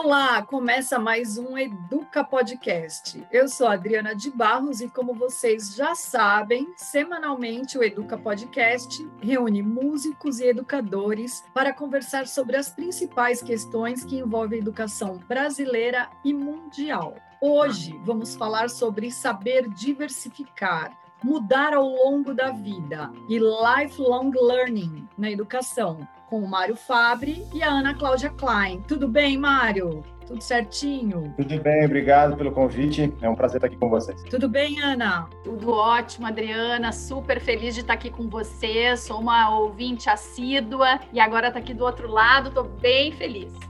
Olá, começa mais um Educa Podcast. Eu sou Adriana de Barros e, como vocês já sabem, semanalmente o Educa Podcast reúne músicos e educadores para conversar sobre as principais questões que envolvem a educação brasileira e mundial. Hoje vamos falar sobre saber diversificar, mudar ao longo da vida e lifelong learning na educação com o Mário Fabre e a Ana Cláudia Klein. Tudo bem, Mário? Tudo certinho? Tudo bem, obrigado pelo convite. É um prazer estar aqui com vocês. Tudo bem, Ana? Tudo ótimo, Adriana. Super feliz de estar aqui com você. Sou uma ouvinte assídua e agora está aqui do outro lado. Estou bem feliz.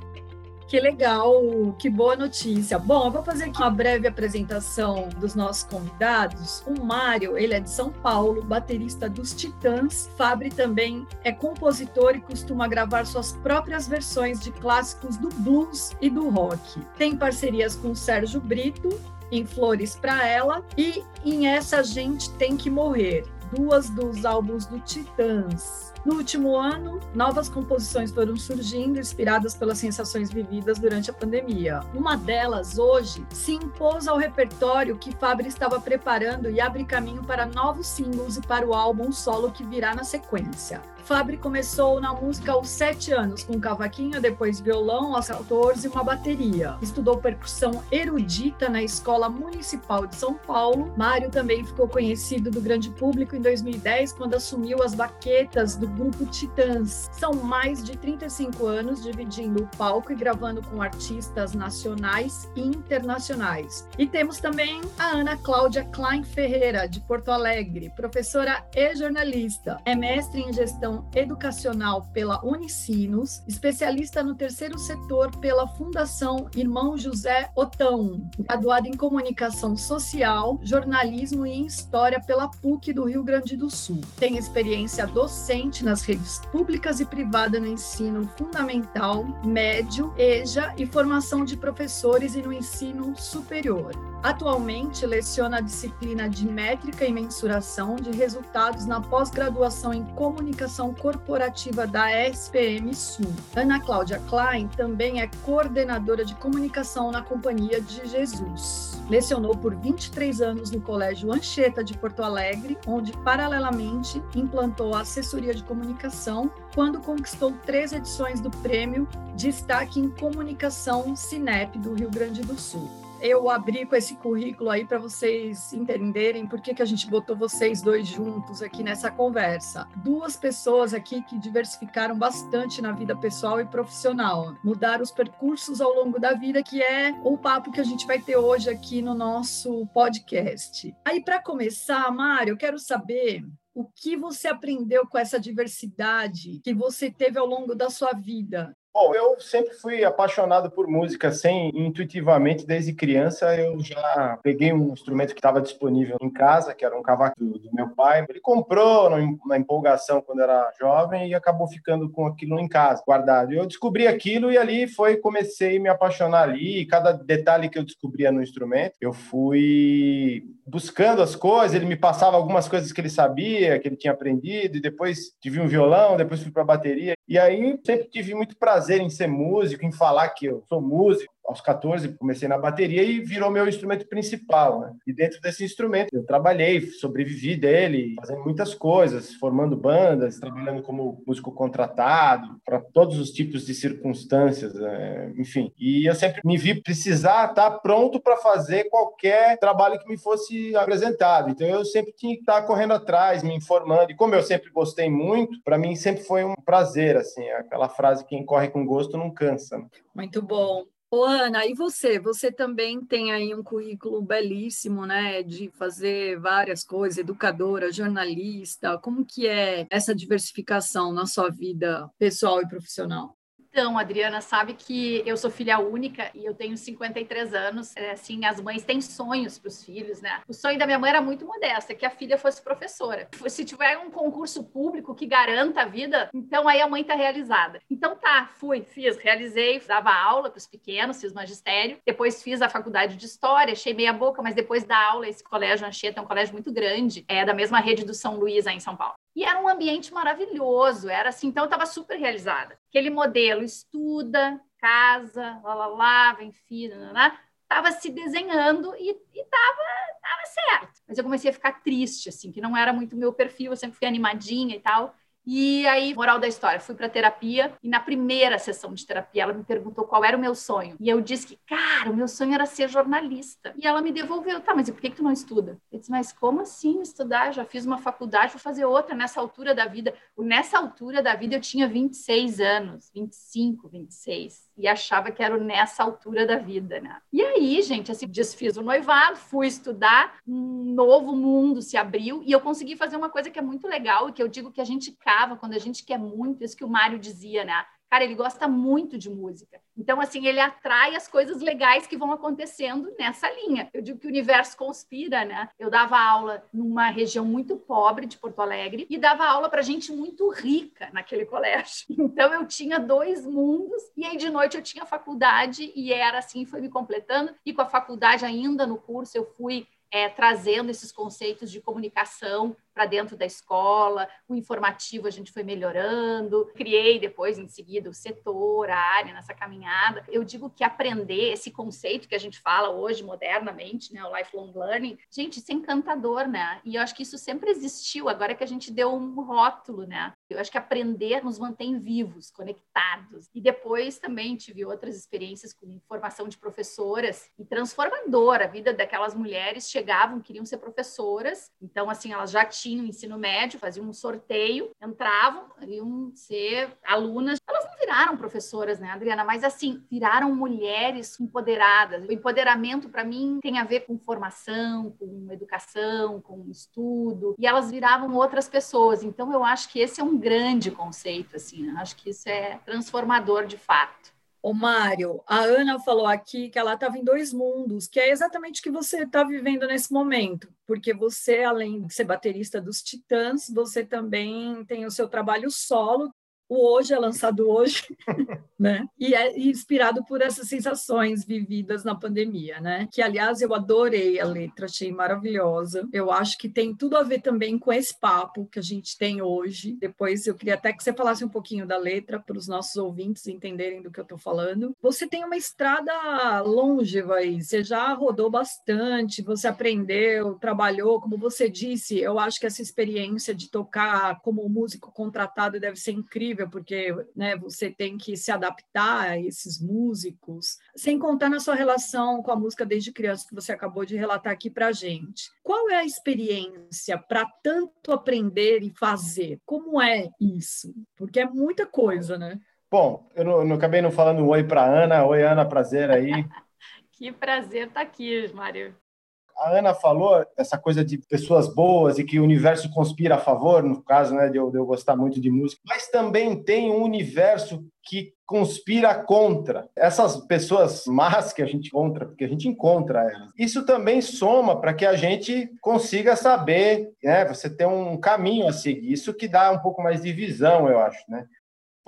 Que legal, que boa notícia. Bom, eu vou fazer aqui uma breve apresentação dos nossos convidados. O Mário, ele é de São Paulo, baterista dos Titãs. Fabri também é compositor e costuma gravar suas próprias versões de clássicos do blues e do rock. Tem parcerias com Sérgio Brito, em Flores para Ela e em Essa Gente Tem Que Morrer, duas dos álbuns do Titãs. No último ano, novas composições foram surgindo, inspiradas pelas sensações vividas durante a pandemia. Uma delas, hoje, se impôs ao repertório que Fabri estava preparando e abre caminho para novos singles e para o álbum solo que virá na sequência. Fabri começou na música aos 7 anos, com cavaquinho, depois violão, aos 14 uma bateria. Estudou percussão erudita na Escola Municipal de São Paulo. Mário também ficou conhecido do grande público em 2010, quando assumiu as baquetas do grupo Titãs. São mais de 35 anos dividindo o palco e gravando com artistas nacionais e internacionais. E temos também a Ana Cláudia Klein Ferreira, de Porto Alegre, professora e jornalista. É mestre em gestão educacional pela Unicinos, especialista no terceiro setor pela Fundação Irmão José Otão, graduada em comunicação social, jornalismo e história pela PUC do Rio Grande do Sul. Tem experiência docente nas redes públicas e privadas no ensino fundamental, médio, EJA e formação de professores e no ensino superior. Atualmente leciona a disciplina de métrica e mensuração de resultados na pós-graduação em comunicação corporativa da SPM Sul. Ana Cláudia Klein também é coordenadora de comunicação na Companhia de Jesus. Lecionou por 23 anos no Colégio Anchieta de Porto Alegre, onde paralelamente implantou a assessoria de comunicação quando conquistou três edições do prêmio Destaque em Comunicação Cinep do Rio Grande do Sul eu abri com esse currículo aí para vocês entenderem por que, que a gente botou vocês dois juntos aqui nessa conversa. Duas pessoas aqui que diversificaram bastante na vida pessoal e profissional, mudaram os percursos ao longo da vida, que é o papo que a gente vai ter hoje aqui no nosso podcast. Aí, para começar, Mário, eu quero saber o que você aprendeu com essa diversidade que você teve ao longo da sua vida? Bom, eu sempre fui apaixonado por música, sem intuitivamente, desde criança eu já peguei um instrumento que estava disponível em casa, que era um cavaco do, do meu pai. Ele comprou na empolgação quando era jovem e acabou ficando com aquilo em casa, guardado. Eu descobri aquilo e ali foi comecei a me apaixonar ali. E cada detalhe que eu descobria no instrumento, eu fui buscando as coisas. Ele me passava algumas coisas que ele sabia, que ele tinha aprendido, e depois tive um violão, depois fui para bateria. E aí sempre tive muito prazer prazer em ser músico, em falar que eu sou músico aos 14 comecei na bateria e virou meu instrumento principal, né? E dentro desse instrumento eu trabalhei, sobrevivi dele, fazendo muitas coisas, formando bandas, trabalhando como músico contratado para todos os tipos de circunstâncias, né? enfim. E eu sempre me vi precisar estar pronto para fazer qualquer trabalho que me fosse apresentado. Então eu sempre tinha que estar correndo atrás, me informando. E como eu sempre gostei muito, para mim sempre foi um prazer, assim, aquela frase quem corre com gosto não cansa. Muito bom. Ô, Ana, e você? Você também tem aí um currículo belíssimo, né, de fazer várias coisas, educadora, jornalista. Como que é essa diversificação na sua vida pessoal e profissional? Então, Adriana, sabe que eu sou filha única e eu tenho 53 anos. É, assim, as mães têm sonhos para os filhos, né? O sonho da minha mãe era muito modesto, que a filha fosse professora. Se tiver um concurso público que garanta a vida, então aí a mãe está realizada. Então tá, fui, fiz, realizei, dava aula para os pequenos, fiz magistério, depois fiz a faculdade de história, achei meia boca, mas depois da aula esse colégio Anchieta é um colégio muito grande, é da mesma rede do São Luís aí em São Paulo. E era um ambiente maravilhoso, era assim, então eu estava super realizada. Aquele modelo estuda, casa, lá, lá, lá, vem filho, estava se desenhando e estava tava certo. Mas eu comecei a ficar triste, assim, que não era muito meu perfil, eu sempre fui animadinha e tal. E aí, moral da história, fui para terapia e na primeira sessão de terapia ela me perguntou qual era o meu sonho. E eu disse que, cara, o meu sonho era ser jornalista. E ela me devolveu, tá, mas e por que, que tu não estuda? Eu disse, mas como assim estudar? Já fiz uma faculdade, vou fazer outra nessa altura da vida. Nessa altura da vida eu tinha 26 anos, 25, 26 e achava que era nessa altura da vida, né? E aí, gente, assim, desfiz o noivado, fui estudar, um novo mundo se abriu e eu consegui fazer uma coisa que é muito legal e que eu digo que a gente cava quando a gente quer muito, isso que o Mário dizia, né? Cara, ele gosta muito de música. Então, assim, ele atrai as coisas legais que vão acontecendo nessa linha. Eu digo que o universo conspira, né? Eu dava aula numa região muito pobre de Porto Alegre e dava aula para gente muito rica naquele colégio. Então, eu tinha dois mundos e aí de noite eu tinha faculdade e era assim, foi me completando. E com a faculdade ainda no curso, eu fui é, trazendo esses conceitos de comunicação para dentro da escola, o informativo a gente foi melhorando, criei depois, em seguida, o setor, a área nessa caminhada. Eu digo que aprender esse conceito que a gente fala hoje modernamente, né, o lifelong learning, gente, isso é encantador, né? E eu acho que isso sempre existiu, agora que a gente deu um rótulo, né? Eu acho que aprender nos mantém vivos, conectados. E depois também tive outras experiências com formação de professoras e transformadora. A vida daquelas mulheres chegavam, queriam ser professoras, então, assim, elas já tinham tinham ensino médio, faziam um sorteio, entravam, iam ser alunas. Elas não viraram professoras, né, Adriana? Mas assim, viraram mulheres empoderadas. O empoderamento, para mim, tem a ver com formação, com educação, com estudo. E elas viravam outras pessoas. Então, eu acho que esse é um grande conceito, assim. Né? Acho que isso é transformador de fato. Ô, Mário, a Ana falou aqui que ela estava em dois mundos, que é exatamente o que você está vivendo nesse momento, porque você, além de ser baterista dos Titãs, você também tem o seu trabalho solo, o Hoje é lançado hoje, né? E é inspirado por essas sensações vividas na pandemia, né? Que, aliás, eu adorei a letra, achei maravilhosa. Eu acho que tem tudo a ver também com esse papo que a gente tem hoje. Depois eu queria até que você falasse um pouquinho da letra para os nossos ouvintes entenderem do que eu estou falando. Você tem uma estrada longeva aí, você já rodou bastante, você aprendeu, trabalhou, como você disse, eu acho que essa experiência de tocar como músico contratado deve ser incrível incrível, porque né, você tem que se adaptar a esses músicos, sem contar na sua relação com a música desde criança, que você acabou de relatar aqui para a gente. Qual é a experiência para tanto aprender e fazer? Como é isso? Porque é muita coisa, né? Bom, eu não, não acabei não falando oi para Ana. Oi, Ana, prazer aí. que prazer estar tá aqui, Mário a Ana falou essa coisa de pessoas boas e que o universo conspira a favor, no caso né, de, eu, de eu gostar muito de música, mas também tem um universo que conspira contra essas pessoas más que a gente encontra, porque a gente encontra elas. Isso também soma para que a gente consiga saber, né? Você tem um caminho a seguir. Isso que dá um pouco mais de visão, eu acho, né?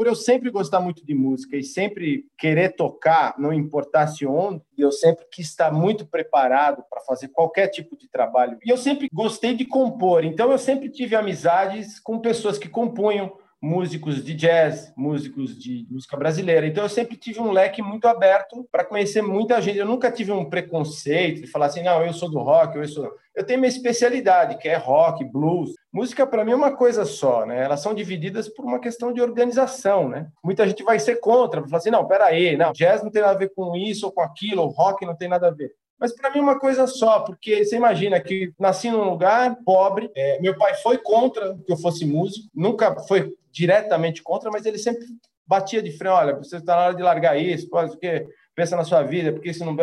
Por eu sempre gostar muito de música e sempre querer tocar, não importasse onde, eu sempre quis estar muito preparado para fazer qualquer tipo de trabalho. E eu sempre gostei de compor, então eu sempre tive amizades com pessoas que compunham, músicos de jazz, músicos de música brasileira. Então eu sempre tive um leque muito aberto para conhecer muita gente. Eu nunca tive um preconceito de falar assim, não, eu sou do rock, eu sou. Eu tenho minha especialidade, que é rock, blues. Música para mim é uma coisa só, né? Elas são divididas por uma questão de organização, né? Muita gente vai ser contra, vai falar assim, não, peraí, não, jazz não tem nada a ver com isso ou com aquilo, ou rock não tem nada a ver. Mas para mim é uma coisa só, porque você imagina que nasci num lugar pobre, é, meu pai foi contra que eu fosse músico, nunca foi diretamente contra, mas ele sempre batia de frente, olha, você está na hora de largar isso, porque pensa na sua vida, porque isso não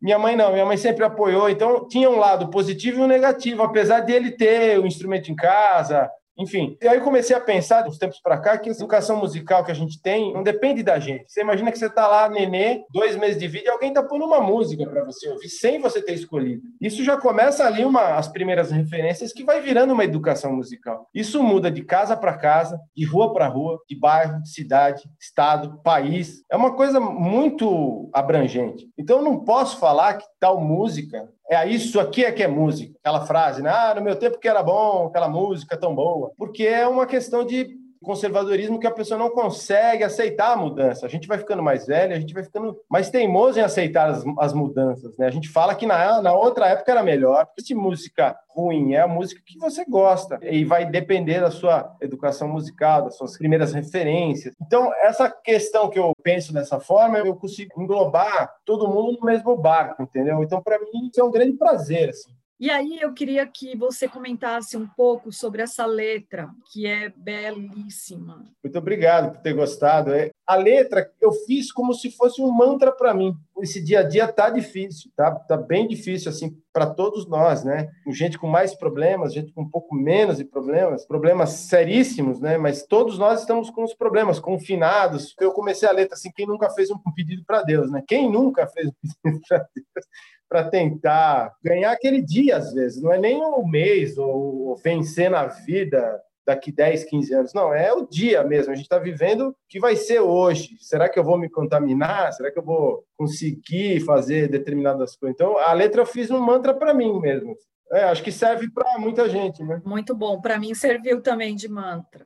minha mãe não, minha mãe sempre apoiou, então tinha um lado positivo e um negativo, apesar de ele ter o instrumento em casa, Enfim, e aí eu comecei a pensar, dos tempos para cá, que a educação musical que a gente tem não depende da gente. Você imagina que você tá lá, nenê, dois meses de vídeo, e alguém tá pondo uma música para você ouvir, sem você ter escolhido. Isso já começa ali uma, as primeiras referências que vai virando uma educação musical. Isso muda de casa para casa, de rua para rua, de bairro, de cidade, estado, país. É uma coisa muito abrangente. Então eu não posso falar que tal música é isso aqui é que é música. Aquela frase, né? Ah, no meu tempo que era bom, aquela música tão boa. Porque é uma questão de conservadorismo que a pessoa não consegue aceitar a mudança. A gente vai ficando mais velho, a gente vai ficando mais teimoso em aceitar as, as mudanças. Né? A gente fala que na, na outra época era melhor. Se música ruim é a música que você gosta e vai depender da sua educação musical, das suas primeiras referências. Então, essa questão que eu penso dessa forma, eu consigo englobar todo mundo no mesmo barco, entendeu? Então, para mim, isso é um grande prazer. Assim. E aí eu queria que você comentasse um pouco sobre essa letra, que é belíssima. Muito obrigado por ter gostado. É, a letra eu fiz como se fosse um mantra para mim. Esse dia a dia tá difícil, tá, tá bem difícil assim para todos nós, né? Gente com mais problemas, gente com um pouco menos de problemas, problemas seríssimos, né? Mas todos nós estamos com os problemas, confinados. Eu comecei a letra assim, quem nunca fez um pedido para Deus, né? Quem nunca fez um pedido para Deus? Para tentar ganhar aquele dia, às vezes. Não é nem um mês ou vencer na vida daqui 10, 15 anos. Não, é o dia mesmo. A gente está vivendo o que vai ser hoje. Será que eu vou me contaminar? Será que eu vou conseguir fazer determinadas coisas? Então, a letra eu fiz um mantra para mim mesmo. É, acho que serve para muita gente, né? Muito bom. Para mim serviu também de mantra.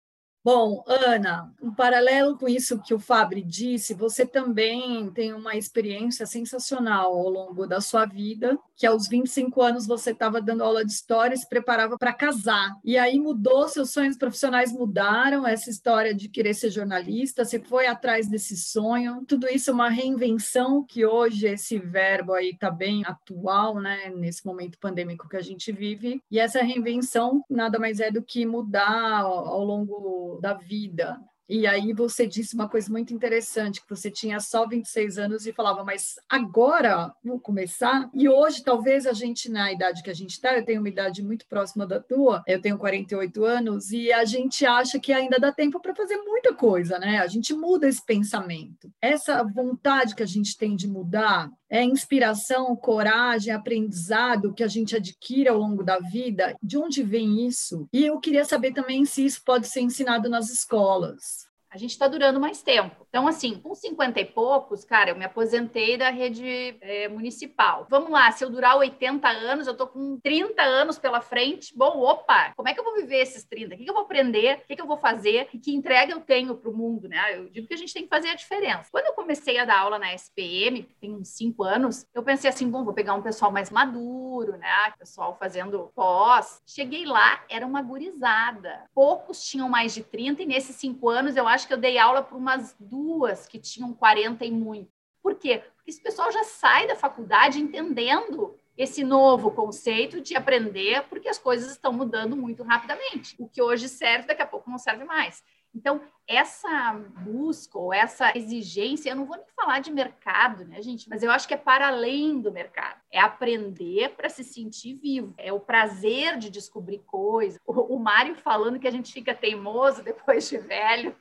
Bom, Ana, um paralelo com isso que o Fabri disse, você também tem uma experiência sensacional ao longo da sua vida, que aos 25 anos você estava dando aula de história e se preparava para casar. E aí mudou, seus sonhos profissionais mudaram, essa história de querer ser jornalista, você foi atrás desse sonho. Tudo isso é uma reinvenção que hoje esse verbo aí está bem atual, né, nesse momento pandêmico que a gente vive. E essa reinvenção nada mais é do que mudar ao longo da vida. E aí você disse uma coisa muito interessante, que você tinha só 26 anos e falava, mas agora vou começar? E hoje, talvez a gente, na idade que a gente está, eu tenho uma idade muito próxima da tua, eu tenho 48 anos, e a gente acha que ainda dá tempo para fazer muita coisa, né? A gente muda esse pensamento. Essa vontade que a gente tem de mudar, é inspiração, coragem, aprendizado que a gente adquire ao longo da vida? De onde vem isso? E eu queria saber também se isso pode ser ensinado nas escolas. A gente está durando mais tempo. Então, assim, com 50 e poucos, cara, eu me aposentei da rede é, municipal. Vamos lá, se eu durar 80 anos, eu tô com 30 anos pela frente. Bom, opa, como é que eu vou viver esses 30? O que, que eu vou aprender? O que, que eu vou fazer? E que entrega eu tenho para o mundo, né? Eu digo que a gente tem que fazer a diferença. Quando eu comecei a dar aula na SPM, tem uns 5 anos, eu pensei assim, bom, vou pegar um pessoal mais maduro, né? Pessoal fazendo pós. Cheguei lá, era uma gurizada. Poucos tinham mais de 30 e nesses 5 anos eu acho que eu dei aula para umas duas que tinham 40 e muito. Por quê? Porque esse pessoal já sai da faculdade entendendo esse novo conceito de aprender, porque as coisas estão mudando muito rapidamente. O que hoje serve, daqui a pouco não serve mais. Então, essa busca ou essa exigência, eu não vou nem falar de mercado, né, gente? Mas eu acho que é para além do mercado. É aprender para se sentir vivo. É o prazer de descobrir coisas. O Mário falando que a gente fica teimoso depois de velho.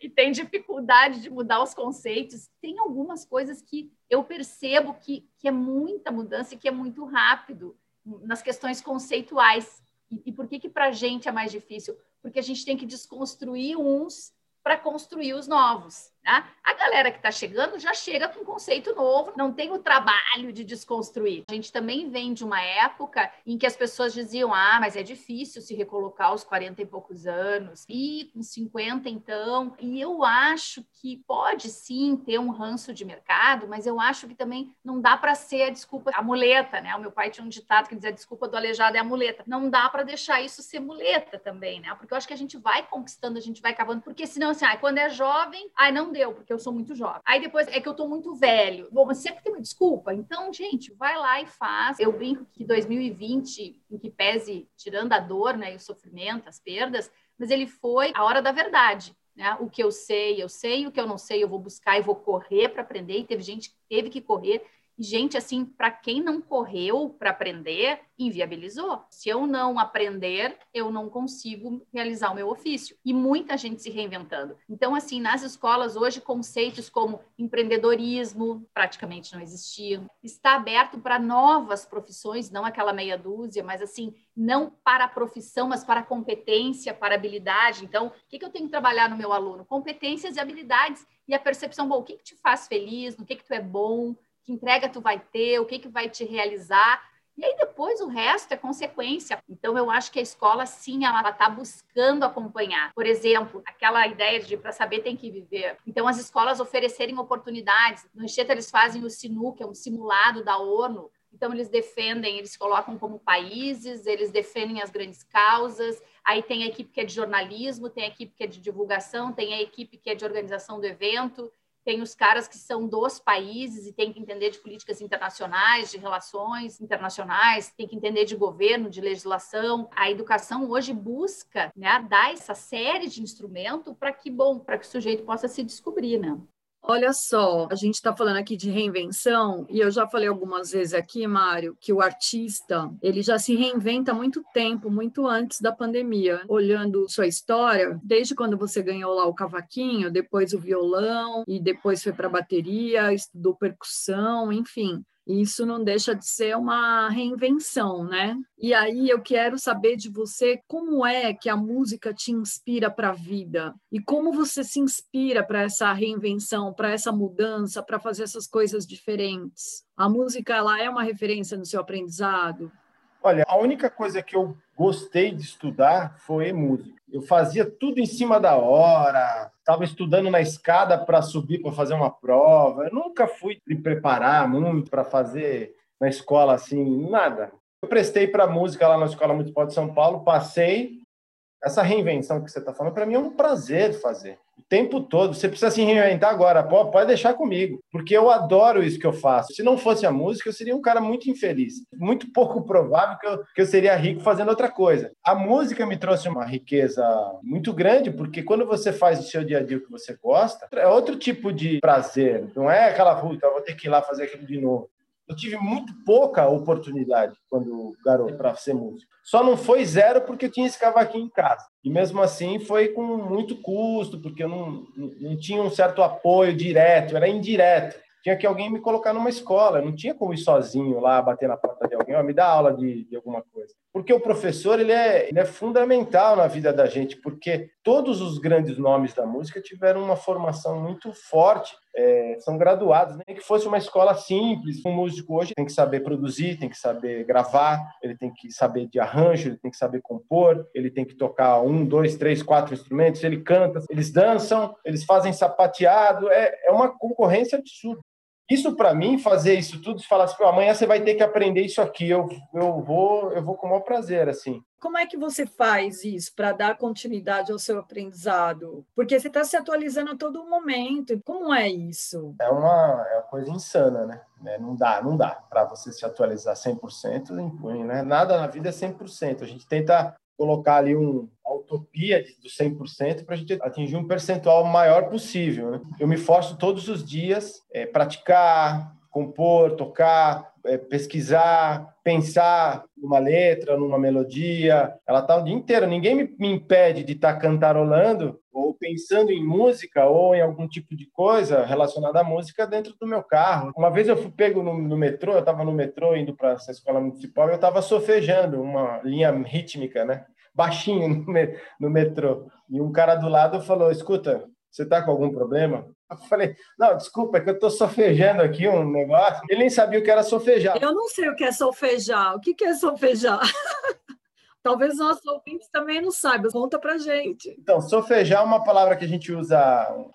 E tem dificuldade de mudar os conceitos. Tem algumas coisas que eu percebo que, que é muita mudança e que é muito rápido nas questões conceituais. E, e por que, que para a gente é mais difícil? Porque a gente tem que desconstruir uns para construir os novos. Né? A galera que está chegando já chega com um conceito novo, não tem o trabalho de desconstruir. A gente também vem de uma época em que as pessoas diziam: ah, mas é difícil se recolocar aos 40 e poucos anos, e com 50 então. E eu acho que pode sim ter um ranço de mercado, mas eu acho que também não dá para ser a desculpa, a muleta, né? O meu pai tinha um ditado que dizia: desculpa do aleijado é a muleta. Não dá para deixar isso ser muleta também, né? Porque eu acho que a gente vai conquistando, a gente vai cavando, porque senão, assim, ah, quando é jovem, ai, não deu, porque eu sou muito jovem. Aí depois é que eu tô muito velho. Bom, mas sempre tem uma desculpa. Então, gente, vai lá e faz. Eu brinco que 2020, em que pese, tirando a dor, né, e o sofrimento, as perdas, mas ele foi a hora da verdade. Né? O que eu sei, eu sei, o que eu não sei, eu vou buscar e vou correr para aprender. E teve gente que teve que correr gente, assim, para quem não correu para aprender, inviabilizou. Se eu não aprender, eu não consigo realizar o meu ofício. E muita gente se reinventando. Então, assim, nas escolas hoje, conceitos como empreendedorismo praticamente não existiam. Está aberto para novas profissões, não aquela meia dúzia, mas assim, não para a profissão, mas para a competência, para a habilidade. Então, o que, que eu tenho que trabalhar no meu aluno? Competências e habilidades e a percepção, bom, o que, que te faz feliz, no que, que tu é bom, que entrega tu vai ter, o que, que vai te realizar. E aí depois o resto é consequência. Então eu acho que a escola sim, ela está buscando acompanhar. Por exemplo, aquela ideia de para saber tem que viver. Então as escolas oferecerem oportunidades. No Anchieta eles fazem o SINU, que é um simulado da ONU. Então eles defendem, eles colocam como países, eles defendem as grandes causas. Aí tem a equipe que é de jornalismo, tem a equipe que é de divulgação, tem a equipe que é de organização do evento tem os caras que são dos países e tem que entender de políticas internacionais, de relações internacionais, tem que entender de governo, de legislação. A educação hoje busca né, dar essa série de instrumento para que, bom, para que o sujeito possa se descobrir, né? Olha só, a gente está falando aqui de reinvenção e eu já falei algumas vezes aqui, Mário, que o artista ele já se reinventa há muito tempo, muito antes da pandemia. Olhando sua história, desde quando você ganhou lá o cavaquinho, depois o violão e depois foi para bateria, estudou percussão, enfim. Isso não deixa de ser uma reinvenção, né? E aí eu quero saber de você como é que a música te inspira para a vida e como você se inspira para essa reinvenção, para essa mudança, para fazer essas coisas diferentes. A música ela é uma referência no seu aprendizado? Olha, a única coisa que eu gostei de estudar foi música. Eu fazia tudo em cima da hora, estava estudando na escada para subir para fazer uma prova. Eu nunca fui me preparar muito para fazer na escola assim, nada. Eu prestei para música lá na Escola Municipal de São Paulo, passei. Essa reinvenção que você está falando, para mim é um prazer fazer o tempo todo. Você precisa se reinventar agora, pode deixar comigo, porque eu adoro isso que eu faço. Se não fosse a música, eu seria um cara muito infeliz. Muito pouco provável que eu, que eu seria rico fazendo outra coisa. A música me trouxe uma riqueza muito grande, porque quando você faz o seu dia a dia o que você gosta, é outro tipo de prazer. Não é aquela, puta, vou ter que ir lá fazer aquilo de novo. Eu tive muito pouca oportunidade quando garoto para ser músico. Só não foi zero porque eu tinha esse cavaquinho em casa. E mesmo assim foi com muito custo, porque eu não, não tinha um certo apoio direto, era indireto tinha que alguém me colocar numa escola, não tinha como ir sozinho lá bater na porta de alguém, me dá aula de, de alguma coisa. Porque o professor ele é, ele é fundamental na vida da gente, porque todos os grandes nomes da música tiveram uma formação muito forte, é, são graduados, nem que fosse uma escola simples. Um músico hoje tem que saber produzir, tem que saber gravar, ele tem que saber de arranjo, ele tem que saber compor, ele tem que tocar um, dois, três, quatro instrumentos, ele canta, eles dançam, eles fazem sapateado, é, é uma concorrência absurda. Isso para mim, fazer isso tudo, falar assim, amanhã você vai ter que aprender isso aqui, eu, eu vou, eu vou com o maior prazer, assim. Como é que você faz isso para dar continuidade ao seu aprendizado? Porque você está se atualizando a todo momento. Como é isso? É uma, é uma coisa insana, né? É, não dá, não dá para você se atualizar 100%, né? Nada na vida é 100%. A gente tenta colocar ali um, a utopia do 100% para a gente atingir um percentual maior possível. Né? Eu me forço todos os dias é, praticar, compor, tocar, é, pesquisar, pensar numa letra, numa melodia. Ela está o dia inteiro. Ninguém me, me impede de estar tá cantarolando ou pensando em música ou em algum tipo de coisa relacionada à música dentro do meu carro. Uma vez eu fui pego no, no metrô, eu estava no metrô indo para essa escola municipal e eu estava sofejando uma linha rítmica, né? Baixinho no, no metrô. E um cara do lado falou: Escuta, você está com algum problema? Eu falei, não, desculpa, é que eu estou sofejando aqui um negócio. Ele nem sabia o que era sofejar. Eu não sei o que é sofejar. O que é sofejar? Talvez nossos ouvintes também não saibam. Conta pra gente. Então, solfejar é uma palavra que a gente usa,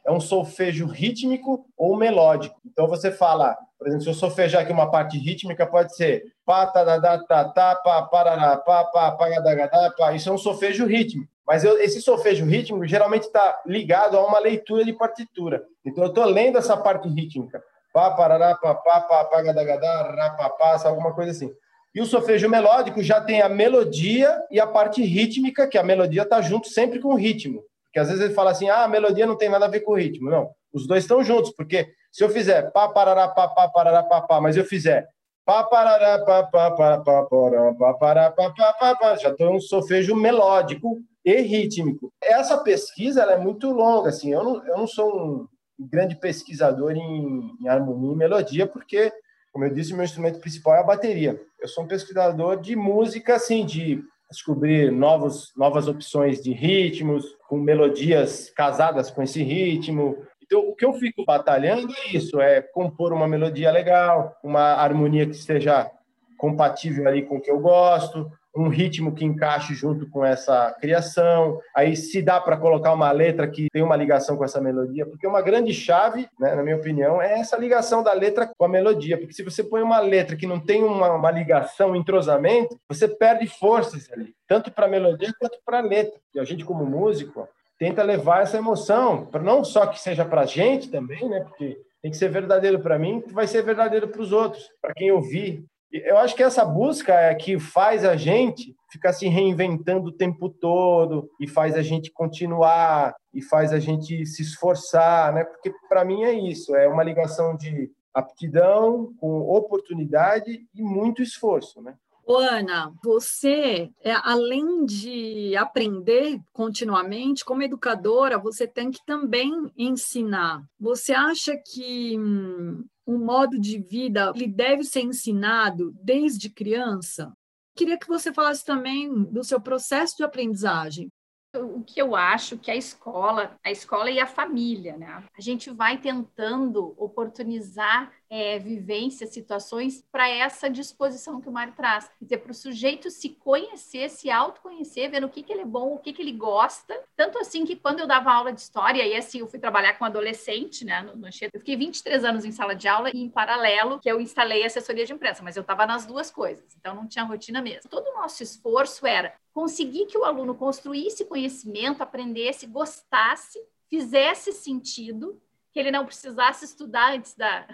é um solfejo rítmico ou melódico. Então, você fala, por exemplo, se eu solfejar aqui uma parte rítmica, pode ser pá, tá, da, da, tá, tá, pá, parará, pá, pá, pá, da, da, pá. Isso é um solfejo rítmico. Mas eu, esse solfejo rítmico geralmente está ligado a uma leitura de partitura. Então, eu estou lendo essa parte rítmica. Pá, parará, pá, pá, pá, pá, da, da, da, pá, pá, alguma coisa assim. E o solfejo melódico já tem a melodia e a parte rítmica, que a melodia está junto sempre com o ritmo. Porque às vezes ele fala assim, ah, a melodia não tem nada a ver com o ritmo. Não, os dois estão juntos, porque se eu fizer pá, parará, pá, pá, parará, pá, pá, mas eu fizer pá, parará, pá, pá, pá, pá, pá, pá, pará, pá, pá, pá, pá, já estou um solfejo melódico e rítmico. Essa pesquisa ela é muito longa, assim, eu não, eu não sou um grande pesquisador em, em harmonia e melodia, porque, como eu disse, meu instrumento principal é a bateria. Eu sou um pesquisador de música, assim, de descobrir novos, novas opções de ritmos, com melodias casadas com esse ritmo. Então, o que eu fico batalhando é isso, é compor uma melodia legal, uma harmonia que esteja compatível ali com o que eu gosto, um ritmo que encaixe junto com essa criação. Aí, se dá para colocar uma letra que tem uma ligação com essa melodia, porque uma grande chave, né, na minha opinião, é essa ligação da letra com a melodia. Porque se você põe uma letra que não tem uma, uma ligação, um entrosamento, você perde forças ali, tanto para a melodia quanto para a letra. E a gente, como músico, tenta levar essa emoção, para não só que seja para a gente também, né? Porque tem que ser verdadeiro para mim, vai ser verdadeiro para os outros, para quem ouvir. Eu acho que essa busca é que faz a gente ficar se reinventando o tempo todo e faz a gente continuar e faz a gente se esforçar, né? Porque para mim é isso, é uma ligação de aptidão com oportunidade e muito esforço, né? Ana, você, é, além de aprender continuamente, como educadora, você tem que também ensinar. Você acha que hum, um modo de vida ele deve ser ensinado desde criança? Queria que você falasse também do seu processo de aprendizagem. O que eu acho que a escola, a escola e a família, né? A gente vai tentando oportunizar é, vivências, situações para essa disposição que o Mário traz. Quer dizer, para o sujeito se conhecer, se autoconhecer, ver o que, que ele é bom, o que, que ele gosta. Tanto assim que quando eu dava aula de história, e assim, eu fui trabalhar com adolescente, né, no, no eu fiquei 23 anos em sala de aula e em paralelo que eu instalei assessoria de imprensa, mas eu estava nas duas coisas, então não tinha rotina mesmo. Todo o nosso esforço era conseguir que o aluno construísse conhecimento, aprendesse, gostasse, fizesse sentido, que ele não precisasse estudar antes da,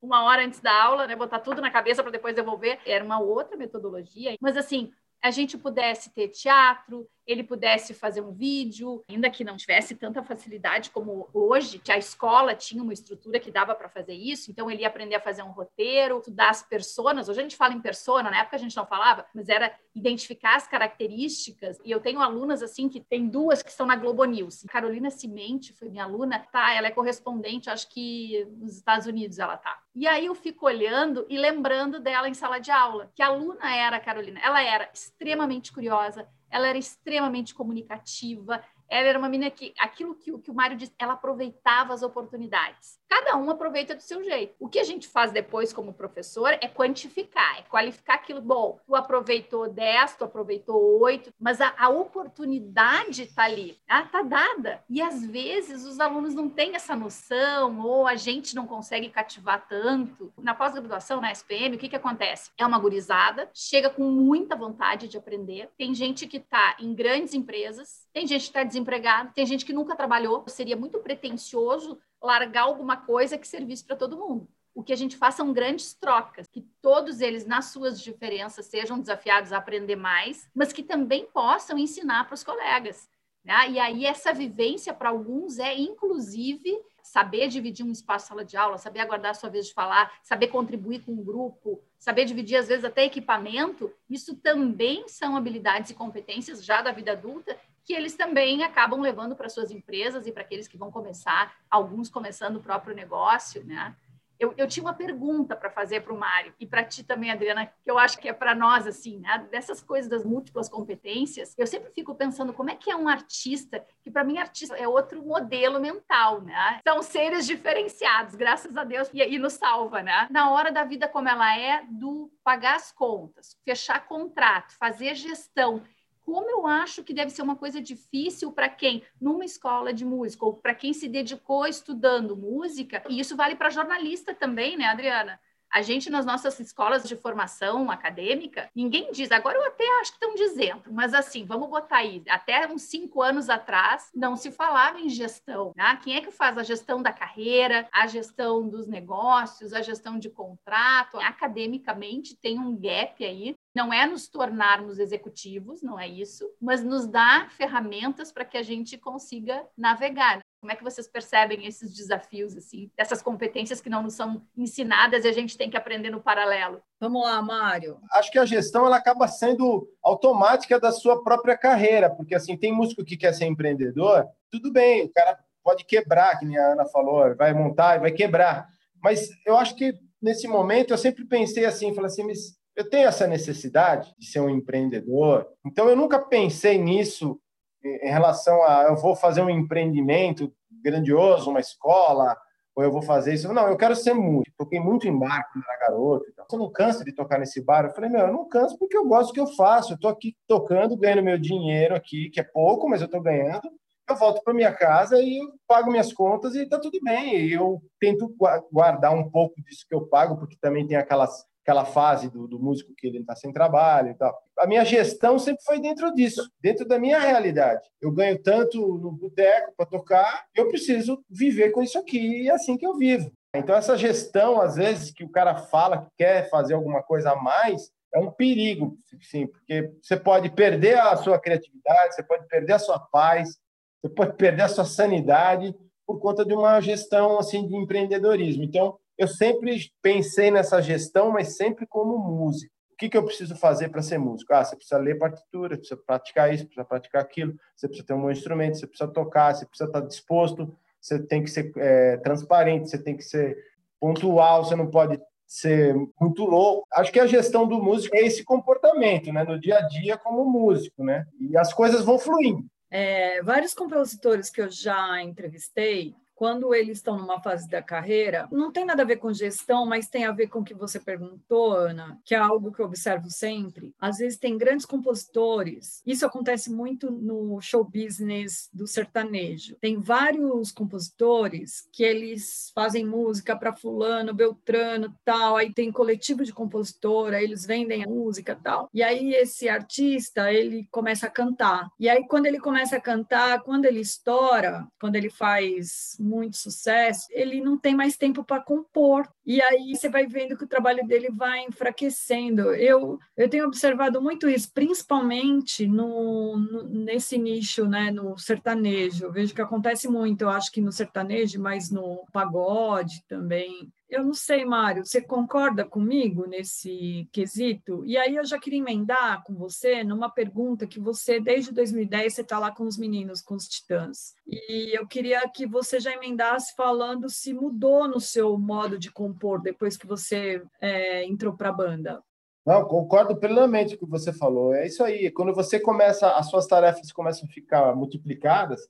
uma hora antes da aula, né, botar tudo na cabeça para depois devolver, era uma outra metodologia. Mas assim, a gente pudesse ter teatro, ele pudesse fazer um vídeo, ainda que não tivesse tanta facilidade como hoje, que a escola tinha uma estrutura que dava para fazer isso, então ele ia aprender a fazer um roteiro, estudar as personas. Hoje a gente fala em persona, na época a gente não falava, mas era identificar as características. E eu tenho alunas assim que tem duas que estão na Globo News. Carolina Cimente foi minha aluna, tá? Ela é correspondente, acho que nos Estados Unidos ela tá. E aí eu fico olhando e lembrando dela em sala de aula, que aluna era a Carolina. Ela era extremamente curiosa, ela era extremamente comunicativa, ela era uma menina que, aquilo que, que o Mário disse, ela aproveitava as oportunidades. Cada um aproveita do seu jeito. O que a gente faz depois como professor é quantificar, é qualificar aquilo. Bom, tu aproveitou 10, tu aproveitou 8, mas a, a oportunidade está ali, está dada. E às vezes os alunos não têm essa noção, ou a gente não consegue cativar tanto. Na pós-graduação, na SPM, o que, que acontece? É uma gurizada, chega com muita vontade de aprender. Tem gente que está em grandes empresas, tem gente que está desempregado, tem gente que nunca trabalhou. Seria muito pretensioso largar alguma coisa que servisse para todo mundo. O que a gente faz são grandes trocas, que todos eles, nas suas diferenças, sejam desafiados a aprender mais, mas que também possam ensinar para os colegas. Né? E aí, essa vivência, para alguns, é inclusive saber dividir um espaço sala de aula, saber aguardar a sua vez de falar, saber contribuir com um grupo, saber dividir, às vezes, até equipamento. Isso também são habilidades e competências já da vida adulta que eles também acabam levando para suas empresas e para aqueles que vão começar, alguns começando o próprio negócio, né? Eu, eu tinha uma pergunta para fazer para o Mário e para ti também, Adriana, que eu acho que é para nós, assim, né? dessas coisas das múltiplas competências. Eu sempre fico pensando como é que é um artista, que para mim artista é outro modelo mental, né? São seres diferenciados, graças a Deus, e, e nos salva, né? Na hora da vida como ela é, do pagar as contas, fechar contrato, fazer gestão como eu acho que deve ser uma coisa difícil para quem, numa escola de música, ou para quem se dedicou estudando música, e isso vale para jornalista também, né, Adriana? A gente, nas nossas escolas de formação acadêmica, ninguém diz, agora eu até acho que estão dizendo, mas assim, vamos botar aí, até uns cinco anos atrás, não se falava em gestão. Né? Quem é que faz a gestão da carreira, a gestão dos negócios, a gestão de contrato? Academicamente tem um gap aí não é nos tornarmos executivos, não é isso, mas nos dá ferramentas para que a gente consiga navegar. Como é que vocês percebem esses desafios, assim, dessas competências que não nos são ensinadas e a gente tem que aprender no paralelo? Vamos lá, Mário. Acho que a gestão ela acaba sendo automática da sua própria carreira, porque assim tem músico que quer ser empreendedor, tudo bem, o cara pode quebrar, que nem a Ana falou, vai montar e vai quebrar. Mas eu acho que nesse momento eu sempre pensei assim, falei assim, mas eu tenho essa necessidade de ser um empreendedor. Então eu nunca pensei nisso em relação a eu vou fazer um empreendimento grandioso, uma escola, ou eu vou fazer isso. Não, eu quero ser músico. Toquei muito em bar quando era garoto. Então. Você não cansa de tocar nesse bar? Eu falei, meu, eu não canso porque eu gosto do que eu faço. Eu estou aqui tocando, ganhando meu dinheiro aqui, que é pouco, mas eu estou ganhando. Eu volto para minha casa e eu pago minhas contas e está tudo bem. Eu tento guardar um pouco disso que eu pago, porque também tem aquelas aquela fase do, do músico que ele está sem trabalho e tal. A minha gestão sempre foi dentro disso, dentro da minha realidade. Eu ganho tanto no boteco para tocar, eu preciso viver com isso aqui e é assim que eu vivo. Então, essa gestão, às vezes, que o cara fala que quer fazer alguma coisa a mais, é um perigo, sim, porque você pode perder a sua criatividade, você pode perder a sua paz, você pode perder a sua sanidade por conta de uma gestão assim de empreendedorismo. Então, eu sempre pensei nessa gestão, mas sempre como músico. O que, que eu preciso fazer para ser músico? Ah, você precisa ler partitura, precisa praticar isso, precisa praticar aquilo, você precisa ter um bom instrumento, você precisa tocar, você precisa estar disposto, você tem que ser é, transparente, você tem que ser pontual, você não pode ser muito louco. Acho que a gestão do músico é esse comportamento, né, no dia a dia como músico, né? E as coisas vão fluindo. É, vários compositores que eu já entrevistei quando eles estão numa fase da carreira, não tem nada a ver com gestão, mas tem a ver com o que você perguntou, Ana, que é algo que eu observo sempre. Às vezes tem grandes compositores, isso acontece muito no show business do sertanejo. Tem vários compositores que eles fazem música para fulano, beltrano, tal, aí tem coletivo de compositor, aí eles vendem a música, tal. E aí esse artista, ele começa a cantar. E aí quando ele começa a cantar, quando ele estoura, quando ele faz muito sucesso, ele não tem mais tempo para compor. E aí você vai vendo que o trabalho dele vai enfraquecendo. Eu, eu tenho observado muito isso, principalmente no, no, nesse nicho, né, no sertanejo. Eu vejo que acontece muito, eu acho que no sertanejo, mas no pagode também. Eu não sei, Mário, você concorda comigo nesse quesito? E aí eu já queria emendar com você numa pergunta que você, desde 2010, você está lá com os meninos, com os titãs. E eu queria que você já emendasse falando se mudou no seu modo de compor depois que você é, entrou para a banda. Não, concordo plenamente com o que você falou. É isso aí. Quando você começa, as suas tarefas começam a ficar multiplicadas,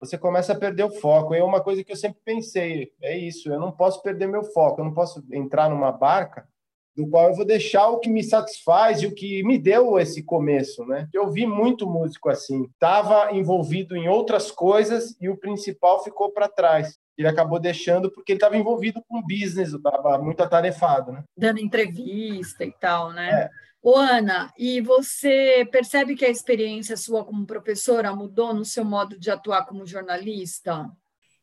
você começa a perder o foco. É uma coisa que eu sempre pensei, é isso, eu não posso perder meu foco, eu não posso entrar numa barca do qual eu vou deixar o que me satisfaz e o que me deu esse começo, né? Eu vi muito músico assim, estava envolvido em outras coisas e o principal ficou para trás. Ele acabou deixando porque ele estava envolvido com business, estava muito atarefado, né? Dando entrevista e tal, né? É. Ô, Ana, e você percebe que a experiência sua como professora mudou no seu modo de atuar como jornalista?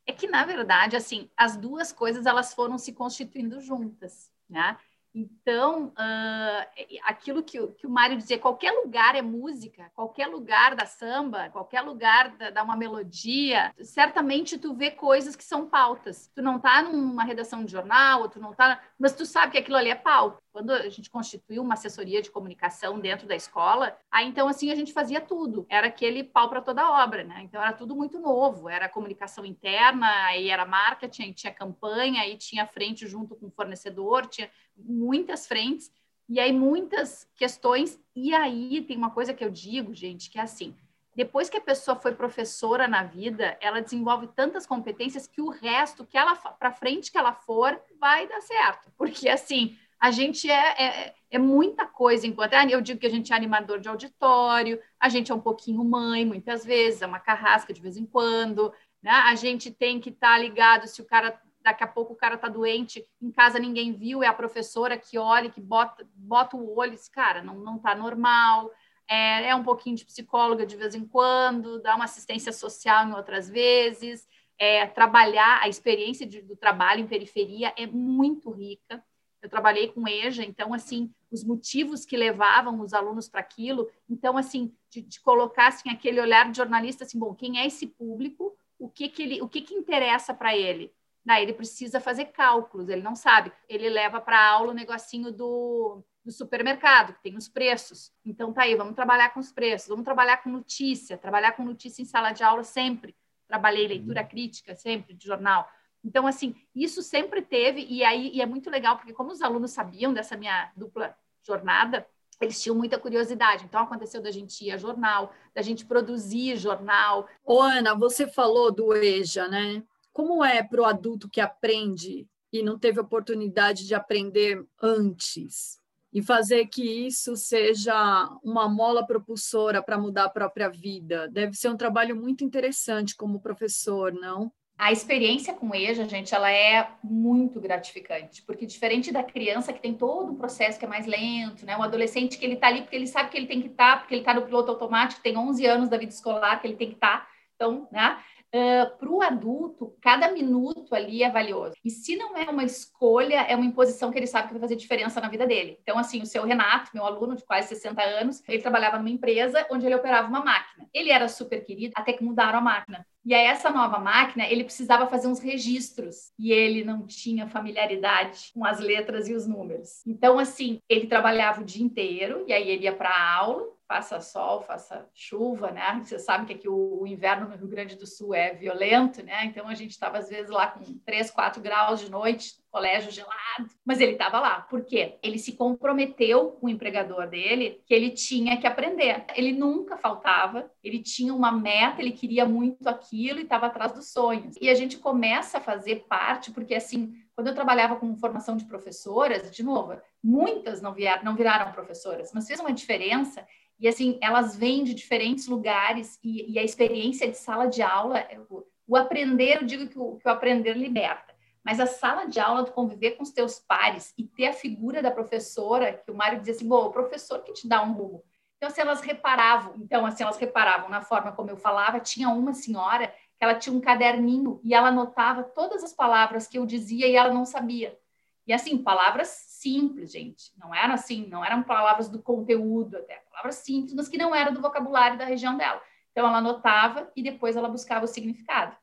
É que, na verdade, assim, as duas coisas elas foram se constituindo juntas, né? Então, uh, aquilo que, que, o Mário dizia, qualquer lugar é música, qualquer lugar da samba, qualquer lugar da, da, uma melodia, certamente tu vê coisas que são pautas. Tu não tá numa redação de jornal, tu não tá, mas tu sabe que aquilo ali é pauta. Quando a gente constituiu uma assessoria de comunicação dentro da escola, aí então assim a gente fazia tudo. Era aquele pau para toda obra, né? Então era tudo muito novo, era comunicação interna, aí era marketing, aí tinha campanha, aí tinha frente junto com o fornecedor, tinha muitas frentes, e aí muitas questões. E aí tem uma coisa que eu digo, gente, que é assim: depois que a pessoa foi professora na vida, ela desenvolve tantas competências que o resto, que ela para frente que ela for, vai dar certo. Porque assim, a gente é, é, é, muita coisa enquanto. Eu digo que a gente é animador de auditório, a gente é um pouquinho mãe, muitas vezes, é uma carrasca de vez em quando, né? A gente tem que estar tá ligado se o cara daqui a pouco o cara tá doente, em casa ninguém viu, é a professora que olha, que bota, bota o olho e diz, cara, não, não tá normal, é, é um pouquinho de psicóloga de vez em quando, dá uma assistência social em outras vezes, é, trabalhar, a experiência de, do trabalho em periferia é muito rica, eu trabalhei com EJA, então, assim, os motivos que levavam os alunos para aquilo, então, assim, de, de, colocar, assim, aquele olhar de jornalista, assim, bom, quem é esse público, o que que ele, o que que interessa para ele? Daí ele precisa fazer cálculos, ele não sabe. Ele leva para aula o negocinho do, do supermercado, que tem os preços. Então, tá aí, vamos trabalhar com os preços, vamos trabalhar com notícia, trabalhar com notícia em sala de aula sempre. Trabalhei leitura uhum. crítica sempre de jornal. Então, assim, isso sempre teve, e aí e é muito legal, porque como os alunos sabiam dessa minha dupla jornada, eles tinham muita curiosidade. Então, aconteceu da gente ir a jornal, da gente produzir jornal. Ô, Ana, você falou do EJA, né? Como é para o adulto que aprende e não teve oportunidade de aprender antes? E fazer que isso seja uma mola propulsora para mudar a própria vida. Deve ser um trabalho muito interessante como professor, não? A experiência com EJA, gente, ela é muito gratificante, porque diferente da criança que tem todo um processo que é mais lento, né? O adolescente que ele tá ali porque ele sabe que ele tem que estar, tá, porque ele tá no piloto automático, tem 11 anos da vida escolar que ele tem que estar. Tá. Então, né? Uh, para o adulto, cada minuto ali é valioso. E se não é uma escolha, é uma imposição que ele sabe que vai fazer diferença na vida dele. Então, assim, o seu Renato, meu aluno de quase 60 anos, ele trabalhava numa empresa onde ele operava uma máquina. Ele era super querido até que mudaram a máquina. E aí, essa nova máquina, ele precisava fazer uns registros e ele não tinha familiaridade com as letras e os números. Então, assim, ele trabalhava o dia inteiro e aí ele ia para a aula, faça sol, faça chuva, né? Você sabe que aqui o, o, inverno no Rio Grande do Sul é violento, né? Então a gente estava às vezes lá com 3, 4 graus de noite, colégio gelado, mas ele estava lá. Por quê? Ele se comprometeu com o empregador dele que ele tinha que aprender. Ele nunca faltava, ele tinha uma meta, ele queria muito aquilo e estava atrás dos sonhos. E a gente começa a fazer parte, porque assim, quando eu trabalhava com formação de professoras, de novo, muitas não, não viraram professoras, mas fez uma diferença e assim, elas vêm de diferentes lugares e, e a experiência de sala de aula, o, o aprender, eu digo que o, que o aprender liberta. Mas a sala de aula, tu conviver com os teus pares e ter a figura da professora, que o Mário dizia assim, bom, o professor que te dá um rumo. Então, assim, elas reparavam. Então, assim, elas reparavam na forma como eu falava. Tinha uma senhora que ela tinha um caderninho e ela anotava todas as palavras que eu dizia e ela não sabia. E assim, palavras simples, gente. Não eram assim, não eram palavras do conteúdo até, palavras simples, mas que não eram do vocabulário da região dela. Então ela anotava e depois ela buscava o significado.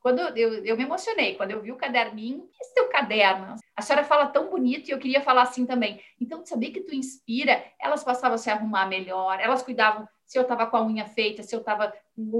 Quando eu, eu me emocionei, quando eu vi o caderninho, esse teu caderno? A senhora fala tão bonito e eu queria falar assim também. Então, sabia que tu inspira? Elas passavam a se arrumar melhor, elas cuidavam se eu estava com a unha feita, se eu estava,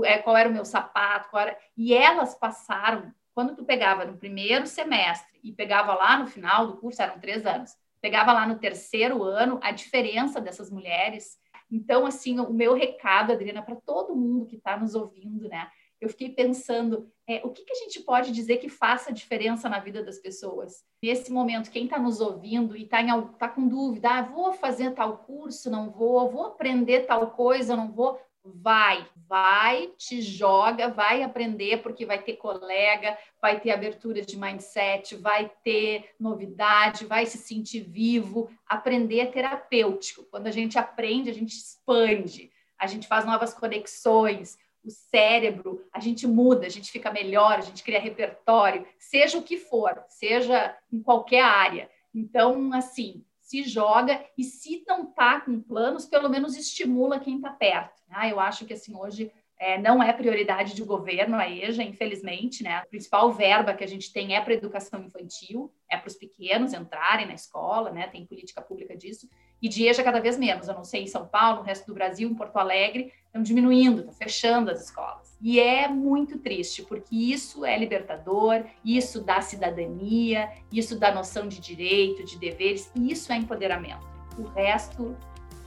é, qual era o meu sapato, era... e elas passaram quando tu pegava no primeiro semestre e pegava lá no final do curso, eram três anos, pegava lá no terceiro ano a diferença dessas mulheres. Então, assim, o meu recado, Adriana, para todo mundo que está nos ouvindo, né? Eu fiquei pensando, é, o que, que a gente pode dizer que faça diferença na vida das pessoas? Nesse momento, quem está nos ouvindo e está tá com dúvida, ah, vou fazer tal curso, não vou, vou aprender tal coisa, não vou, vai, vai, te joga, vai aprender, porque vai ter colega, vai ter abertura de mindset, vai ter novidade, vai se sentir vivo. Aprender é terapêutico. Quando a gente aprende, a gente expande, a gente faz novas conexões. O cérebro, a gente muda, a gente fica melhor, a gente cria repertório, seja o que for, seja em qualquer área. Então, assim, se joga e se não está com planos, pelo menos estimula quem está perto. Né? Eu acho que assim hoje é, não é prioridade de governo a EJA, infelizmente, né? A principal verba que a gente tem é para educação infantil, é para os pequenos entrarem na escola, né? Tem política pública disso e de EJA cada vez menos. Eu não sei em São Paulo, no resto do Brasil, em Porto Alegre, estão diminuindo, estão fechando as escolas. E é muito triste, porque isso é libertador, isso dá cidadania, isso dá noção de direito, de deveres, e isso é empoderamento. O resto,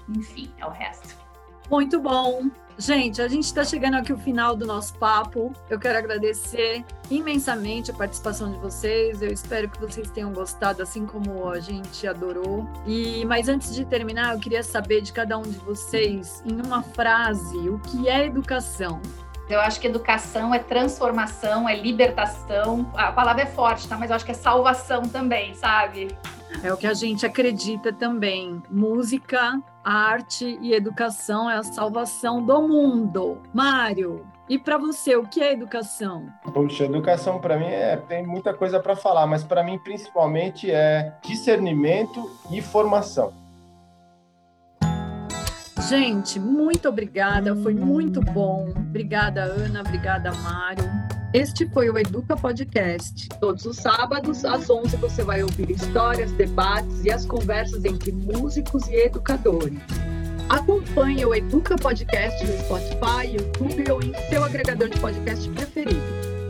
enfim, é o resto. Muito bom. Gente, a gente está chegando aqui ao final do nosso papo. Eu quero agradecer imensamente a participação de vocês. Eu espero que vocês tenham gostado, assim como a gente adorou. E mas antes de terminar, eu queria saber de cada um de vocês, em uma frase, o que é educação? Eu acho que educação é transformação, é libertação. A palavra é forte, tá? Mas eu acho que é salvação também, sabe? É o que a gente acredita também. Música, arte e educação é a salvação do mundo. Mário, E para você, o que é educação? Poxa, educação para mim é tem muita coisa para falar, mas para mim principalmente é discernimento e formação. Gente, muito obrigada, foi muito bom. Obrigada, Ana, obrigada, Mário. Este foi o Educa Podcast. Todos os sábados, às 11, você vai ouvir histórias, debates e as conversas entre músicos e educadores. Acompanhe o Educa Podcast no Spotify, YouTube ou em seu agregador de podcast preferido.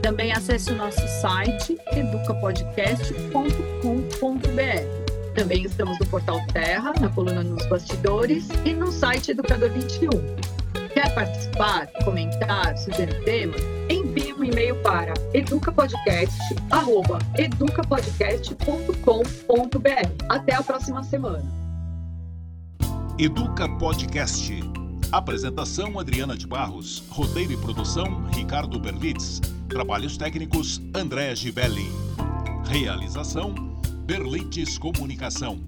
Também acesse o nosso site educapodcast.com.br. Também estamos no portal Terra, na coluna Nos Bastidores e no site Educador 21. Quer participar, comentar, sugerir temas? E-mail para educapodcast.educapodcast.com.br. Até a próxima semana. Educa Podcast. Apresentação Adriana de Barros. Roteiro e produção Ricardo Berlitz. Trabalhos técnicos André Gibelli. Realização Berlites Comunicação.